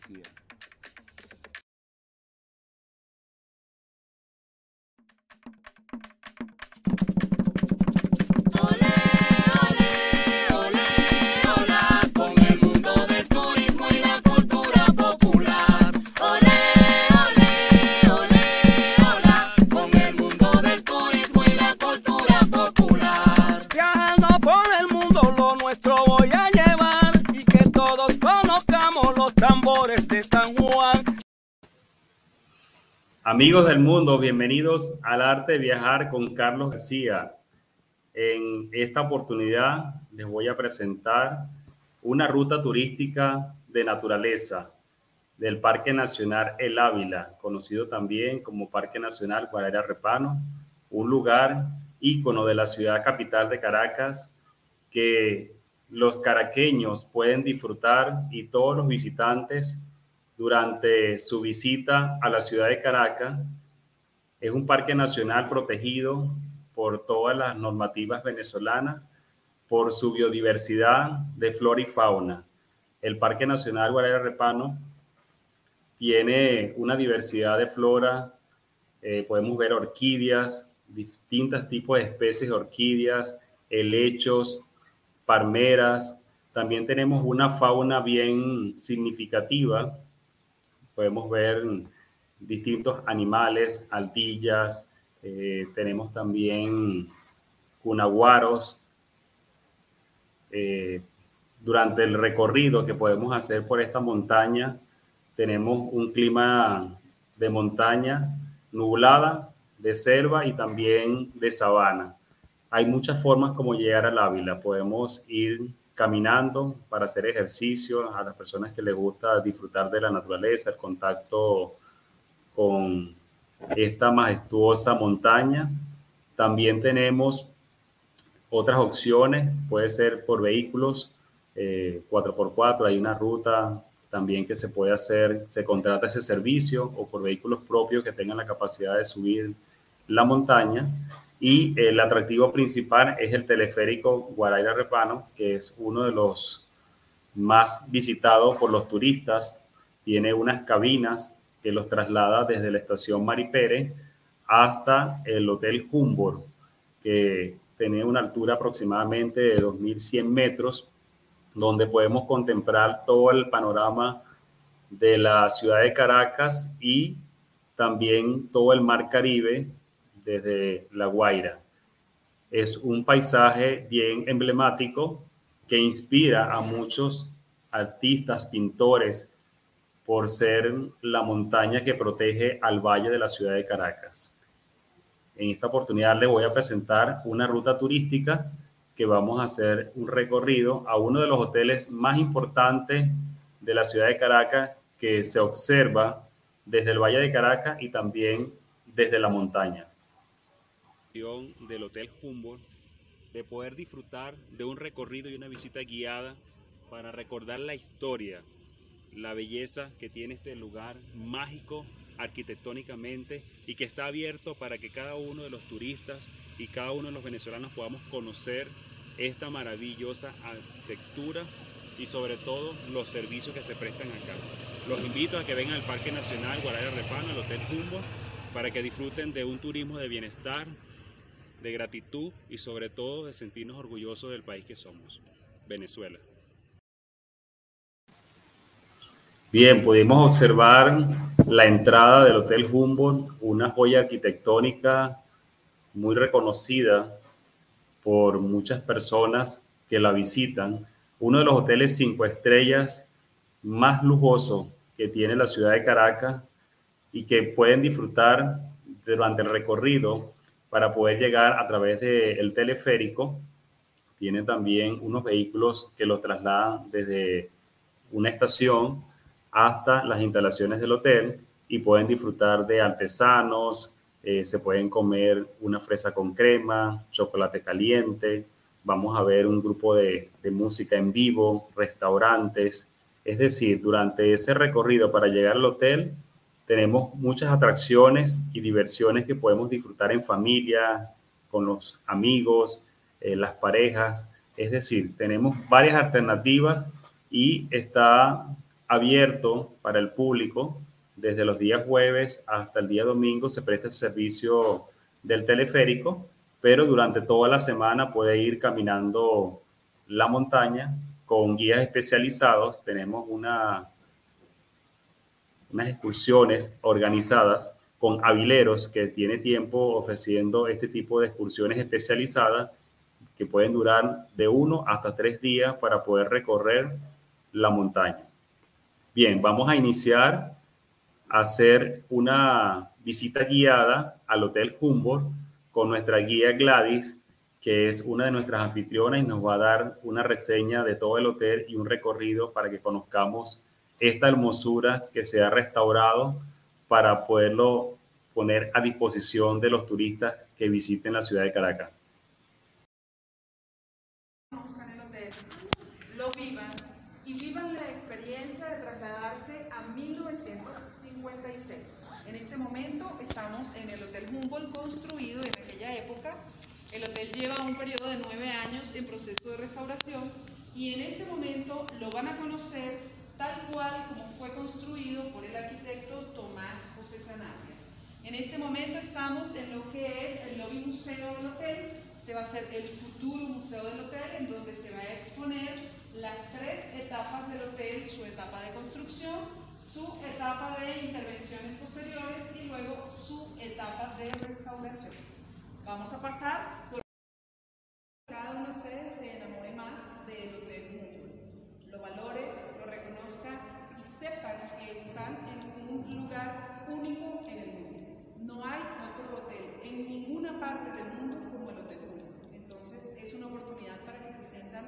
Carlos Amigos del mundo, bienvenidos al arte de viajar con Carlos García. En esta oportunidad les voy a presentar una ruta turística de naturaleza del Parque Nacional El Ávila, conocido también como Parque Nacional Guarera Repano, un lugar ícono de la ciudad capital de Caracas que los caraqueños pueden disfrutar y todos los visitantes durante su visita a la ciudad de Caracas. Es un parque nacional protegido por todas las normativas venezolanas, por su biodiversidad de flora y fauna. El Parque Nacional Guarera Repano tiene una diversidad de flora, eh, podemos ver orquídeas, distintos tipos de especies de orquídeas, helechos, palmeras. También tenemos una fauna bien significativa podemos ver distintos animales, altillas, eh, tenemos también cunaguaros. Eh, durante el recorrido que podemos hacer por esta montaña, tenemos un clima de montaña nublada, de selva y también de sabana. Hay muchas formas como llegar al Ávila. Podemos ir caminando para hacer ejercicio, a las personas que les gusta disfrutar de la naturaleza, el contacto con esta majestuosa montaña. También tenemos otras opciones, puede ser por vehículos 4x4, eh, hay una ruta también que se puede hacer, se contrata ese servicio o por vehículos propios que tengan la capacidad de subir la montaña y el atractivo principal es el teleférico Guaraira Repano, que es uno de los más visitados por los turistas. Tiene unas cabinas que los traslada desde la estación Maripere hasta el Hotel Humboldt, que tiene una altura aproximadamente de 2.100 metros, donde podemos contemplar todo el panorama de la ciudad de Caracas y también todo el mar Caribe desde La Guaira. Es un paisaje bien emblemático que inspira a muchos artistas, pintores, por ser la montaña que protege al valle de la ciudad de Caracas. En esta oportunidad le voy a presentar una ruta turística que vamos a hacer un recorrido a uno de los hoteles más importantes de la ciudad de Caracas que se observa desde el Valle de Caracas y también desde la montaña del Hotel Humboldt de poder disfrutar de un recorrido y una visita guiada para recordar la historia, la belleza que tiene este lugar mágico arquitectónicamente y que está abierto para que cada uno de los turistas y cada uno de los venezolanos podamos conocer esta maravillosa arquitectura y sobre todo los servicios que se prestan acá. Los invito a que vengan al Parque Nacional Guaraya Repano, al Hotel Humboldt, para que disfruten de un turismo de bienestar, de gratitud y sobre todo de sentirnos orgullosos del país que somos, Venezuela. Bien, pudimos observar la entrada del Hotel Humboldt, una joya arquitectónica muy reconocida por muchas personas que la visitan, uno de los hoteles cinco estrellas más lujosos que tiene la ciudad de Caracas y que pueden disfrutar durante el recorrido para poder llegar a través del teleférico. Tiene también unos vehículos que los trasladan desde una estación hasta las instalaciones del hotel y pueden disfrutar de artesanos, eh, se pueden comer una fresa con crema, chocolate caliente, vamos a ver un grupo de, de música en vivo, restaurantes. Es decir, durante ese recorrido para llegar al hotel tenemos muchas atracciones y diversiones que podemos disfrutar en familia, con los amigos, eh, las parejas. Es decir, tenemos varias alternativas y está abierto para el público desde los días jueves hasta el día domingo se presta el servicio del teleférico, pero durante toda la semana puede ir caminando la montaña con guías especializados. Tenemos una, unas excursiones organizadas con avileros que tiene tiempo ofreciendo este tipo de excursiones especializadas que pueden durar de uno hasta tres días para poder recorrer la montaña. Bien, vamos a iniciar a hacer una visita guiada al Hotel Humboldt con nuestra guía Gladys, que es una de nuestras anfitrionas y nos va a dar una reseña de todo el hotel y un recorrido para que conozcamos esta hermosura que se ha restaurado para poderlo poner a disposición de los turistas que visiten la ciudad de Caracas. lo vivan y vivan la experiencia de trasladarse a 1956. En este momento estamos en el Hotel Humboldt construido en aquella época. El hotel lleva un periodo de nueve años en proceso de restauración y en este momento lo van a conocer cual como fue construido por el arquitecto Tomás José Sanabria. En este momento estamos en lo que es el lobby museo del hotel. Este va a ser el futuro museo del hotel en donde se va a exponer las tres etapas del hotel, su etapa de construcción, su etapa de intervenciones posteriores y luego su etapa de restauración. Vamos a pasar por cada uno de ustedes se enamore más del Hotel Mundo, lo valore, lo reconozca y sepan que están en un lugar único en el mundo. No hay otro hotel en ninguna parte del mundo como el Hotel Mundo. Entonces es una oportunidad para que se sientan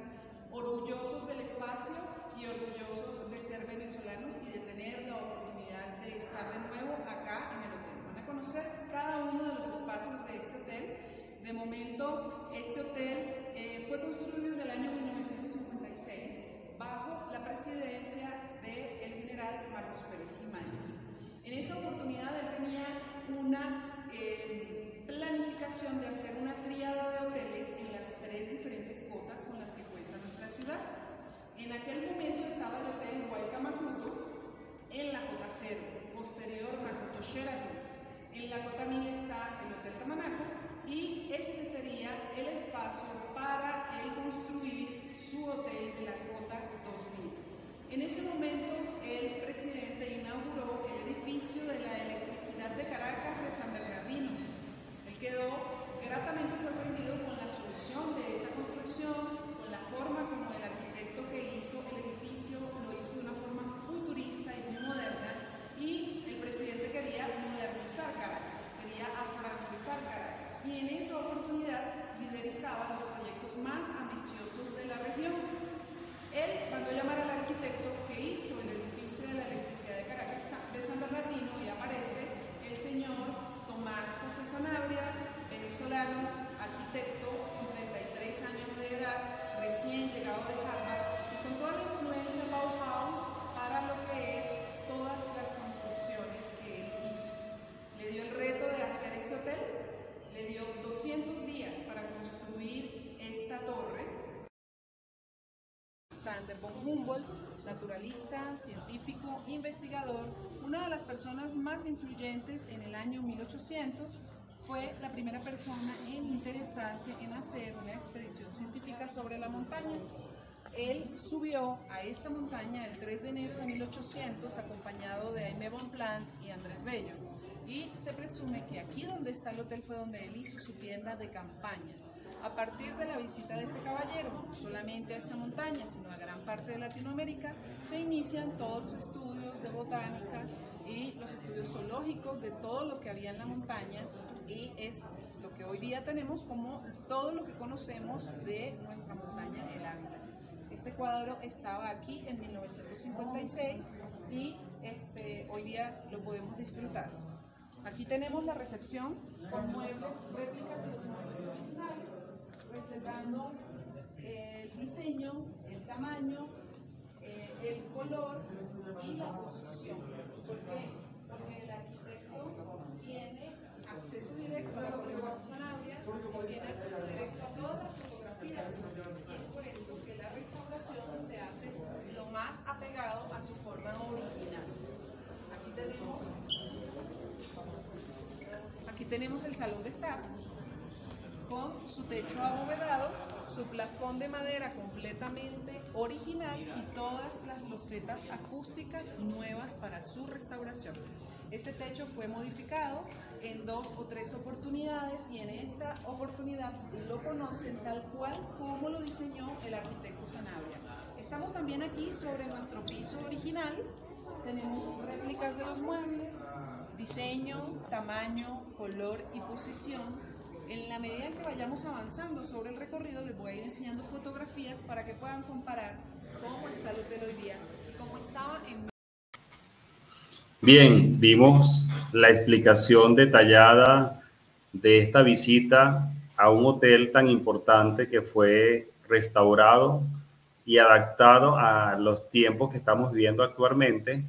orgullosos del espacio y orgullosos de ser venezolanos y de tener la oportunidad de estar de nuevo acá en el hotel. Van a conocer cada uno de los espacios de este hotel. De momento, este hotel eh, fue construido en el año 1956 bajo la presidencia del general Marcos Pérez Jiménez. En esa oportunidad él tenía una eh, planificación de hacer una tríada de hoteles en las tres diferentes cotas con las que ciudad. En aquel momento estaba el hotel Macuto en la cota cero, posterior Makuto Sheraton. En la cota 1000 está el Hotel Tamanaco y este sería el espacio para él construir su hotel de la cota 2000. En ese momento el presidente inauguró el edificio de la electricidad de Caracas de San Bernardino. Él quedó gratamente sorprendido con la solución de esa construcción, forma como el arquitecto que hizo el Sander von Humboldt, naturalista, científico, investigador, una de las personas más influyentes en el año 1800 fue la primera persona en interesarse en hacer una expedición científica sobre la montaña. Él subió a esta montaña el 3 de enero de 1800 acompañado de Aimé Bonpland y Andrés Bello. Y se presume que aquí donde está el hotel fue donde él hizo su tienda de campaña. A partir de la visita de este caballero, no solamente a esta montaña, sino a gran parte de Latinoamérica, se inician todos los estudios de botánica y los estudios zoológicos de todo lo que había en la montaña y es lo que hoy día tenemos como todo lo que conocemos de nuestra montaña El Ávila. Este cuadro estaba aquí en 1956 y este, hoy día lo podemos disfrutar. Aquí tenemos la recepción con muebles réplicas de los muebles observando eh, el diseño, el tamaño, eh, el color y la posición. ¿Por qué? Porque el arquitecto tiene acceso directo a la colección sonaria, tiene acceso directo a todas las fotografías y es por esto que la restauración se hace lo más apegado a su forma original. Aquí tenemos el salón de estar con su techo abovedado, su plafón de madera completamente original y todas las losetas acústicas nuevas para su restauración. Este techo fue modificado en dos o tres oportunidades y en esta oportunidad lo conocen tal cual como lo diseñó el arquitecto Sanabria. Estamos también aquí sobre nuestro piso original. Tenemos réplicas de los muebles, diseño, tamaño, color y posición en la medida que vayamos avanzando sobre el recorrido, les voy a ir enseñando fotografías para que puedan comparar cómo está el hotel hoy día y cómo estaba en... Bien, vimos la explicación detallada de esta visita a un hotel tan importante que fue restaurado y adaptado a los tiempos que estamos viviendo actualmente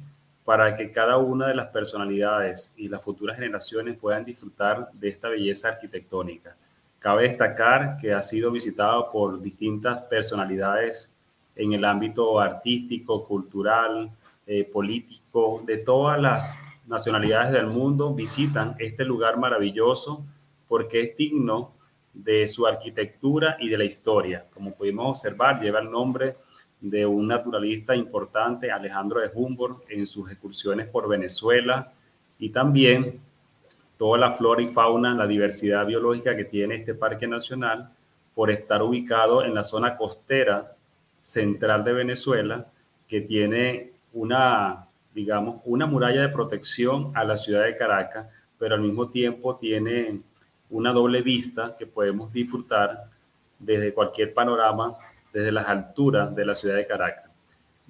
para que cada una de las personalidades y las futuras generaciones puedan disfrutar de esta belleza arquitectónica. Cabe destacar que ha sido visitado por distintas personalidades en el ámbito artístico, cultural, eh, político, de todas las nacionalidades del mundo visitan este lugar maravilloso porque es digno de su arquitectura y de la historia. Como pudimos observar, lleva el nombre de un naturalista importante, Alejandro de Humboldt, en sus excursiones por Venezuela y también toda la flora y fauna, la diversidad biológica que tiene este parque nacional por estar ubicado en la zona costera central de Venezuela, que tiene una, digamos, una muralla de protección a la ciudad de Caracas, pero al mismo tiempo tiene una doble vista que podemos disfrutar desde cualquier panorama desde las alturas de la ciudad de Caracas.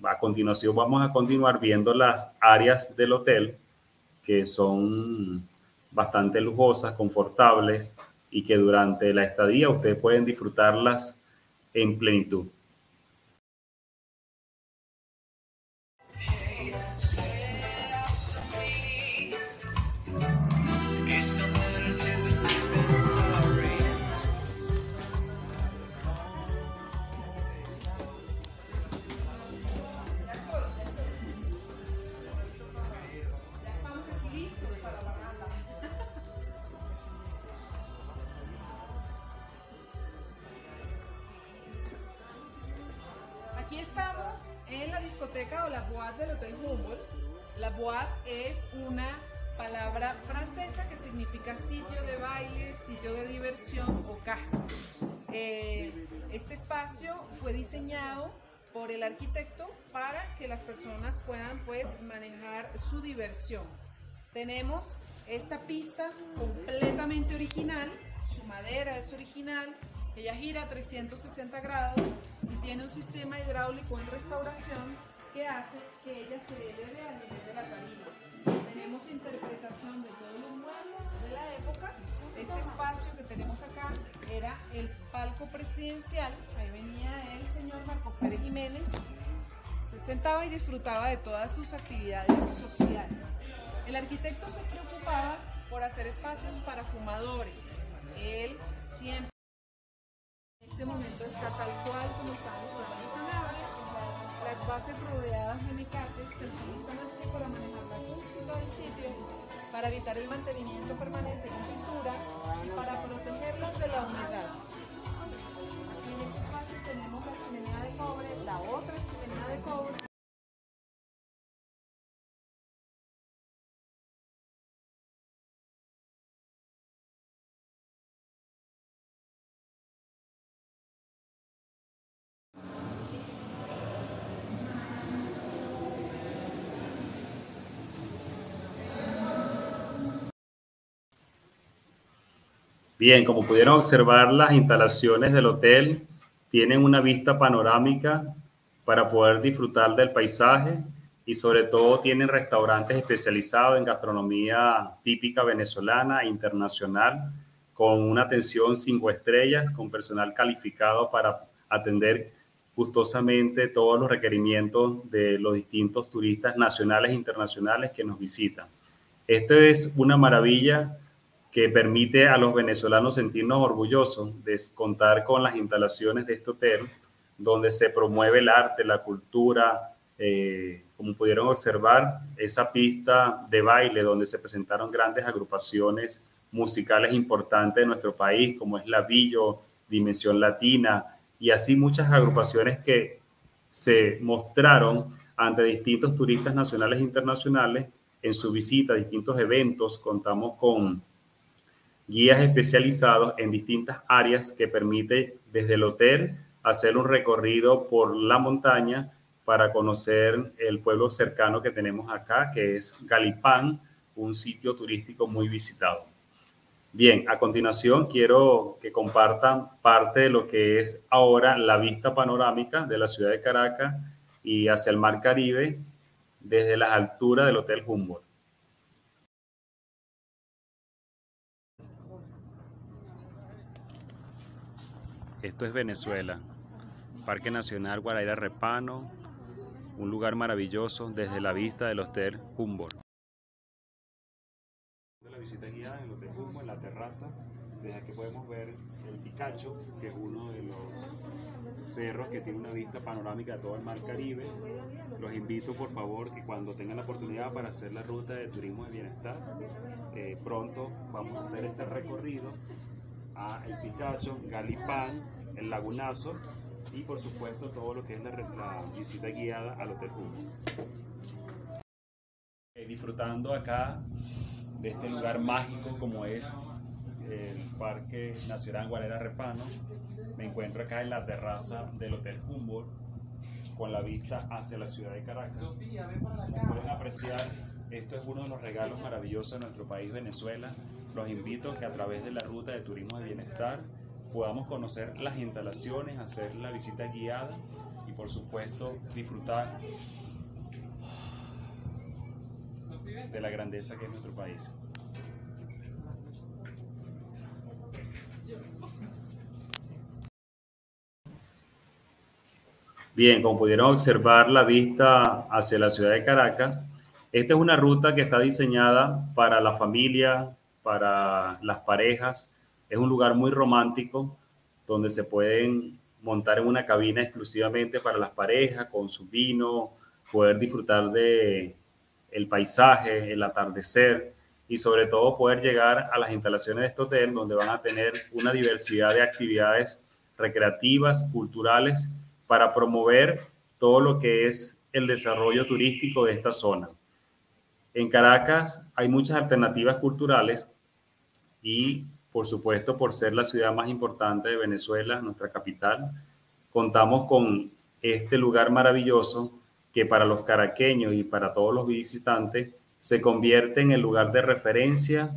A continuación vamos a continuar viendo las áreas del hotel que son bastante lujosas, confortables y que durante la estadía ustedes pueden disfrutarlas en plenitud. Discoteca o la boîte del Hotel Humboldt. La boîte es una palabra francesa que significa sitio de baile, sitio de diversión o caja. Eh, este espacio fue diseñado por el arquitecto para que las personas puedan pues manejar su diversión. Tenemos esta pista completamente original, su madera es original, ella gira a 360 grados y tiene un sistema hidráulico en restauración que hace que ella se eleve al nivel de la tarima. Tenemos interpretación de todos los muebles de la época. Este espacio que tenemos acá era el palco presidencial. Ahí venía el señor Marco Pérez Jiménez. Se sentaba y disfrutaba de todas sus actividades sociales. El arquitecto se preocupaba por hacer espacios para fumadores. Él siempre el mantenimiento permanente Bien, como pudieron observar, las instalaciones del hotel tienen una vista panorámica para poder disfrutar del paisaje y sobre todo tienen restaurantes especializados en gastronomía típica venezolana e internacional con una atención cinco estrellas, con personal calificado para atender gustosamente todos los requerimientos de los distintos turistas nacionales e internacionales que nos visitan. Esto es una maravilla que permite a los venezolanos sentirnos orgullosos de contar con las instalaciones de este hotel, donde se promueve el arte, la cultura, eh, como pudieron observar, esa pista de baile donde se presentaron grandes agrupaciones musicales importantes de nuestro país, como es la Villo, Dimensión Latina, y así muchas agrupaciones que se mostraron ante distintos turistas nacionales e internacionales en su visita a distintos eventos. Contamos con guías especializados en distintas áreas que permite desde el hotel hacer un recorrido por la montaña para conocer el pueblo cercano que tenemos acá, que es Galipán, un sitio turístico muy visitado. Bien, a continuación quiero que compartan parte de lo que es ahora la vista panorámica de la ciudad de Caracas y hacia el mar Caribe desde las alturas del Hotel Humboldt. Esto es Venezuela, Parque Nacional Guaraíra Repano, un lugar maravilloso desde la vista del Hotel Humboldt visita guiada en el Hotel Humboldt, en la terraza. Desde aquí podemos ver el Picacho, que es uno de los cerros que tiene una vista panorámica de todo el mar Caribe. Los invito por favor que cuando tengan la oportunidad para hacer la ruta de turismo de bienestar, eh, pronto vamos a hacer este recorrido a El Picacho, Galipán, el Lagunazo y por supuesto todo lo que es la, visita guiada al Hotel Humboldt. Eh, disfrutando acá de este lugar mágico como es el Parque Nacional Guarera Repano. Me encuentro acá en la terraza del Hotel Humboldt con la vista hacia la ciudad de Caracas. Como pueden apreciar, esto es uno de los regalos maravillosos de nuestro país, Venezuela. Los invito a que a través de la ruta de turismo de bienestar podamos conocer las instalaciones, hacer la visita guiada y por supuesto disfrutar de la grandeza que es nuestro país. Bien, como pudieron observar la vista hacia la ciudad de Caracas, esta es una ruta que está diseñada para la familia, para las parejas. Es un lugar muy romántico donde se pueden montar en una cabina exclusivamente para las parejas, con su vino, poder disfrutar de el paisaje, el atardecer y sobre todo poder llegar a las instalaciones de este hotel donde van a tener una diversidad de actividades recreativas, culturales, para promover todo lo que es el desarrollo turístico de esta zona. En Caracas hay muchas alternativas culturales y, por supuesto, por ser la ciudad más importante de Venezuela, nuestra capital, contamos con este lugar maravilloso que para los caraqueños y para todos los visitantes se convierte en el lugar de referencia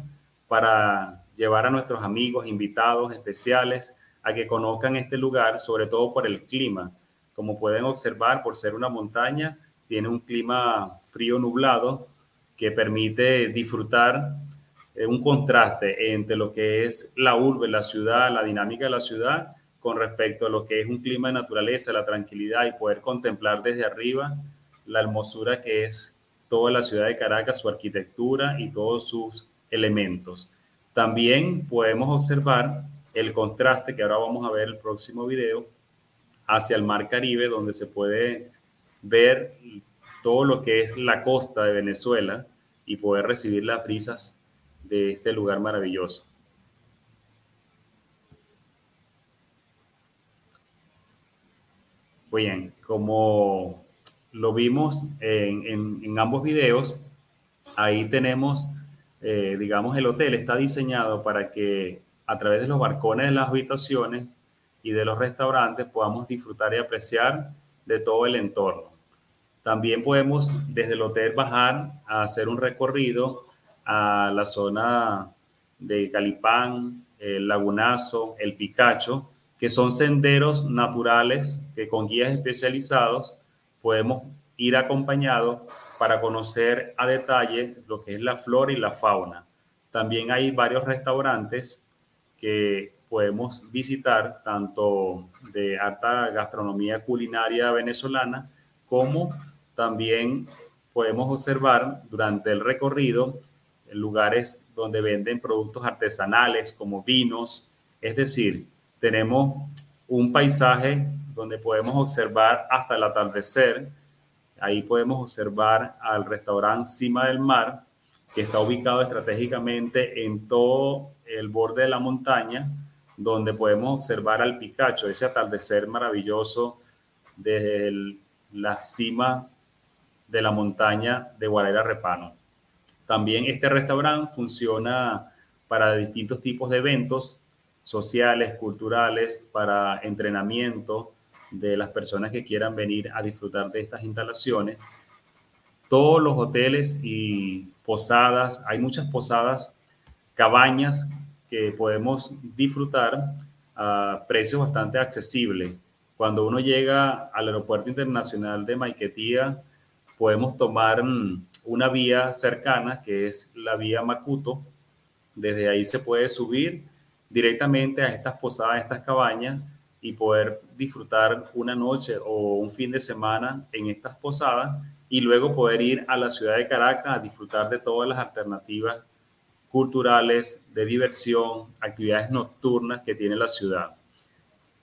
para llevar a nuestros amigos, invitados especiales, a que conozcan este lugar, sobre todo por el clima. Como pueden observar, por ser una montaña, tiene un clima frío nublado que permite disfrutar un contraste entre lo que es la urbe, la ciudad, la dinámica de la ciudad con respecto a lo que es un clima de naturaleza, la tranquilidad y poder contemplar desde arriba la hermosura que es toda la ciudad de Caracas, su arquitectura y todos sus elementos. También podemos observar el contraste que ahora vamos a ver el próximo video hacia el mar Caribe, donde se puede ver todo lo que es la costa de Venezuela y poder recibir las brisas de este lugar maravilloso. Bien, como lo vimos en, ambos videos, ahí tenemos, eh, digamos, el hotel está diseñado para que a través de los balcones de las habitaciones y de los restaurantes podamos disfrutar y apreciar de todo el entorno. También podemos desde el hotel bajar a hacer un recorrido a la zona de Calipán, el Lagunazo, el Picacho, que son senderos naturales que con guías especializados podemos ir acompañados para conocer a detalle lo que es la flora y la fauna. También hay varios restaurantes que podemos visitar, tanto de alta gastronomía culinaria venezolana, como también podemos observar durante el recorrido lugares donde venden productos artesanales como vinos, es decir, tenemos un paisaje donde podemos observar hasta el atardecer. Ahí podemos observar al restaurante Cima del Mar que está ubicado estratégicamente en todo el borde de la montaña, donde podemos observar al Picacho, ese atardecer maravilloso desde la cima de la montaña de Guarera Repano. También este restaurante funciona para distintos tipos de eventos sociales, culturales, para entrenamiento de las personas que quieran venir a disfrutar de estas instalaciones. Todos los hoteles y posadas, hay muchas posadas, cabañas que podemos disfrutar a precios bastante accesibles. Cuando uno llega al aeropuerto internacional de Maiquetía, podemos tomar mm, una vía cercana que es la vía Macuto. Desde ahí se puede subir directamente a estas posadas, a estas cabañas y poder disfrutar una noche o un fin de semana en estas posadas y luego poder ir a la ciudad de Caracas a disfrutar de todas las alternativas culturales, de diversión, actividades nocturnas que tiene la ciudad.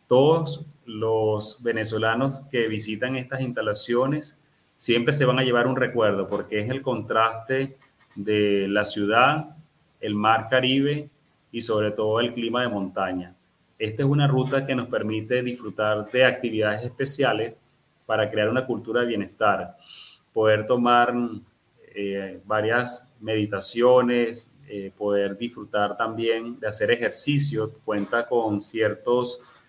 Todos los venezolanos que visitan estas instalaciones siempre se van a llevar un recuerdo porque es el contraste de la ciudad, el mar Caribe y sobre todo el clima de montaña. Esta es una ruta que nos permite disfrutar de actividades especiales para crear una cultura de bienestar, poder tomar eh, varias meditaciones, eh, poder disfrutar también de hacer ejercicio, cuenta con ciertos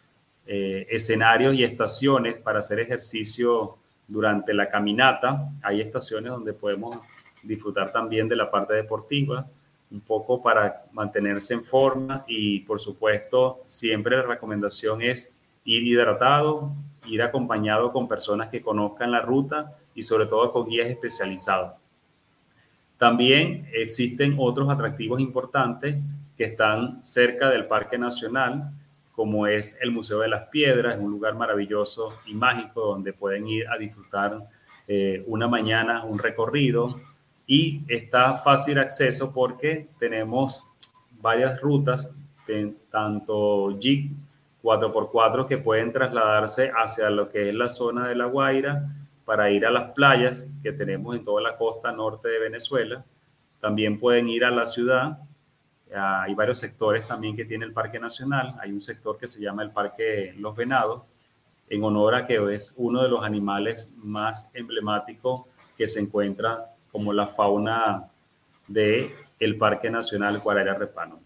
eh, escenarios y estaciones para hacer ejercicio durante la caminata. Hay estaciones donde podemos disfrutar también de la parte deportiva, un poco para mantenerse en forma y por supuesto siempre la recomendación es ir hidratado, ir acompañado con personas que conozcan la ruta y sobre todo con guías especializados. También existen otros atractivos importantes que están cerca del Parque Nacional, como es el Museo de las Piedras, un lugar maravilloso y mágico donde pueden ir a disfrutar eh, una mañana, un recorrido, y está fácil acceso porque tenemos varias rutas, tanto Jeep 4x4 que pueden trasladarse hacia lo que es la zona de La Guaira para ir a las playas que tenemos en toda la costa norte de Venezuela. También pueden ir a la ciudad. Hay varios sectores también que tiene el Parque Nacional. Hay un sector que se llama el Parque Los Venados, en honor a que es uno de los animales más emblemáticos que se encuentra como la fauna de el Parque Nacional Guarara Repano.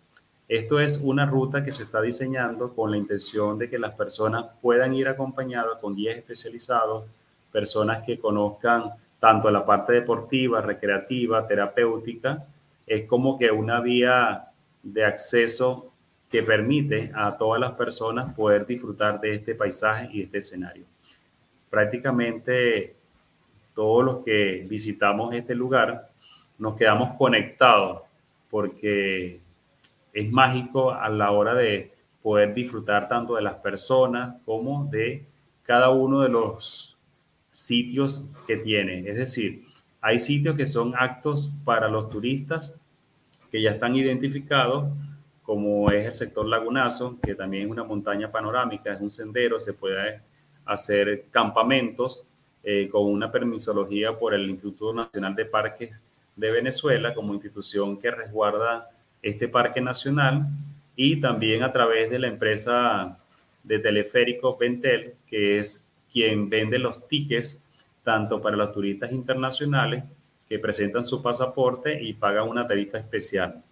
Esto es una ruta que se está diseñando con la intención de que las personas puedan ir acompañadas con guías especializados, personas que conozcan tanto la parte deportiva, recreativa, terapéutica, es como que una vía de acceso que permite a todas las personas poder disfrutar de este paisaje y este escenario. Prácticamente todos los que visitamos este lugar nos quedamos conectados porque es mágico a la hora de poder disfrutar tanto de las personas como de cada uno de los sitios que tiene. Es decir, hay sitios que son actos para los turistas que ya están identificados, como es el sector Lagunazo, que también es una montaña panorámica, es un sendero, se puede hacer campamentos eh, con una permisología por el Instituto Nacional de Parques de Venezuela como institución que resguarda este parque nacional y también a través de la empresa de teleférico Ventel, que es quien vende los tickets tanto para los turistas internacionales que presentan su pasaporte y pagan una tarifa especial.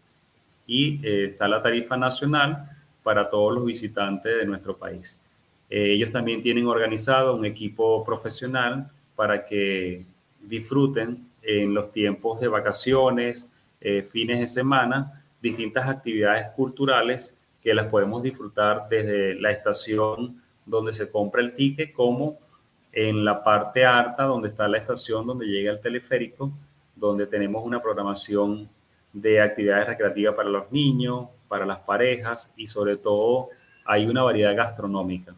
Y eh, está la tarifa nacional para todos los visitantes de nuestro país. Eh, ellos también tienen organizado un equipo profesional para que disfruten en los tiempos de vacaciones, eh, fines de semana, distintas actividades culturales que las podemos disfrutar desde la estación donde se compra el ticket como en la parte alta donde está la estación donde llega el teleférico, donde tenemos una programación de actividades recreativas para los niños, para las parejas y sobre todo hay una variedad gastronómica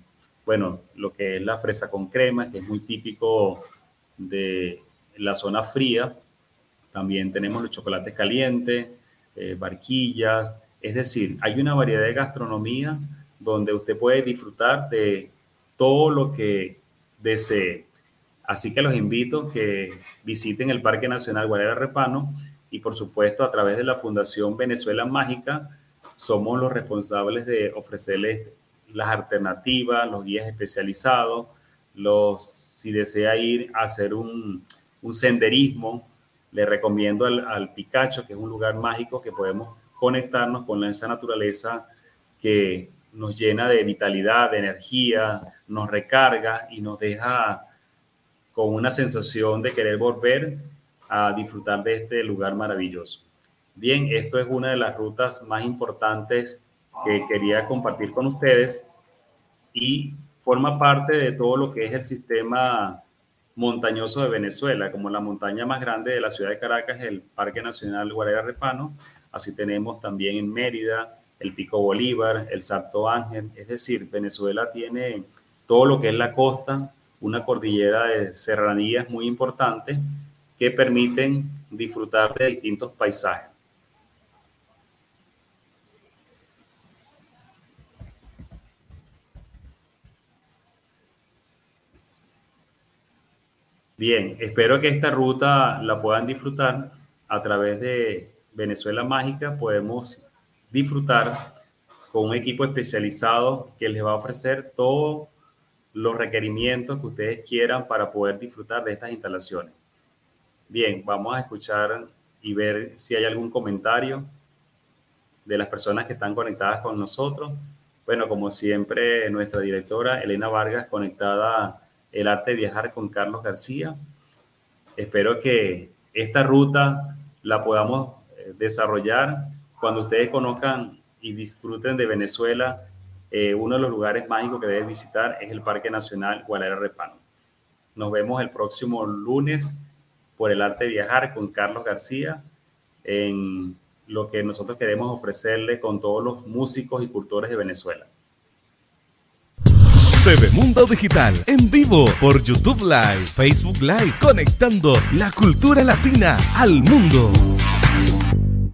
bueno, lo que es la fresa con crema, que es muy típico de la zona fría. También tenemos los chocolates calientes, eh, barquillas. Es decir, hay una variedad de gastronomía donde usted puede disfrutar de todo lo que desee. Así que los invito a que visiten el Parque Nacional Guarera Repano, y por supuesto a través de la Fundación Venezuela Mágica somos los responsables de ofrecerles las alternativas, los guías especializados, si desea ir a hacer un, un senderismo, le recomiendo al, al, Picacho, que es un lugar mágico que podemos conectarnos con esa naturaleza que nos llena de vitalidad, de energía, nos recarga y nos deja con una sensación de querer volver a disfrutar de este lugar maravilloso. Bien, esto es una de las rutas más importantes que quería compartir con ustedes y forma parte de todo lo que es el sistema montañoso de Venezuela, como la montaña más grande de la ciudad de Caracas el Parque Nacional Guarera Repano, así tenemos también en Mérida el Pico Bolívar, el Salto Ángel, es decir, Venezuela tiene todo lo que es la costa, una cordillera de serranías muy importante que permiten disfrutar de distintos paisajes. Bien, espero que esta ruta la puedan disfrutar a través de Venezuela Mágica. Podemos disfrutar con un equipo especializado que les va a ofrecer todos los requerimientos que ustedes quieran para poder disfrutar de estas instalaciones. Bien, vamos a escuchar y ver si hay algún comentario de las personas que están conectadas con nosotros. Bueno, como siempre, nuestra directora Elena Vargas conectada el arte de viajar con Carlos García. Espero que esta ruta la podamos eh, desarrollar cuando ustedes conozcan y disfruten de Venezuela. Eh, uno de los lugares mágicos que deben visitar es el Parque Nacional Guarera Repano. Nos vemos el próximo lunes por el arte de viajar con Carlos García en lo que nosotros queremos ofrecerle con todos los músicos y cultores de Venezuela. TV Mundo Digital en vivo por YouTube Live, Facebook Live, conectando la cultura latina al mundo.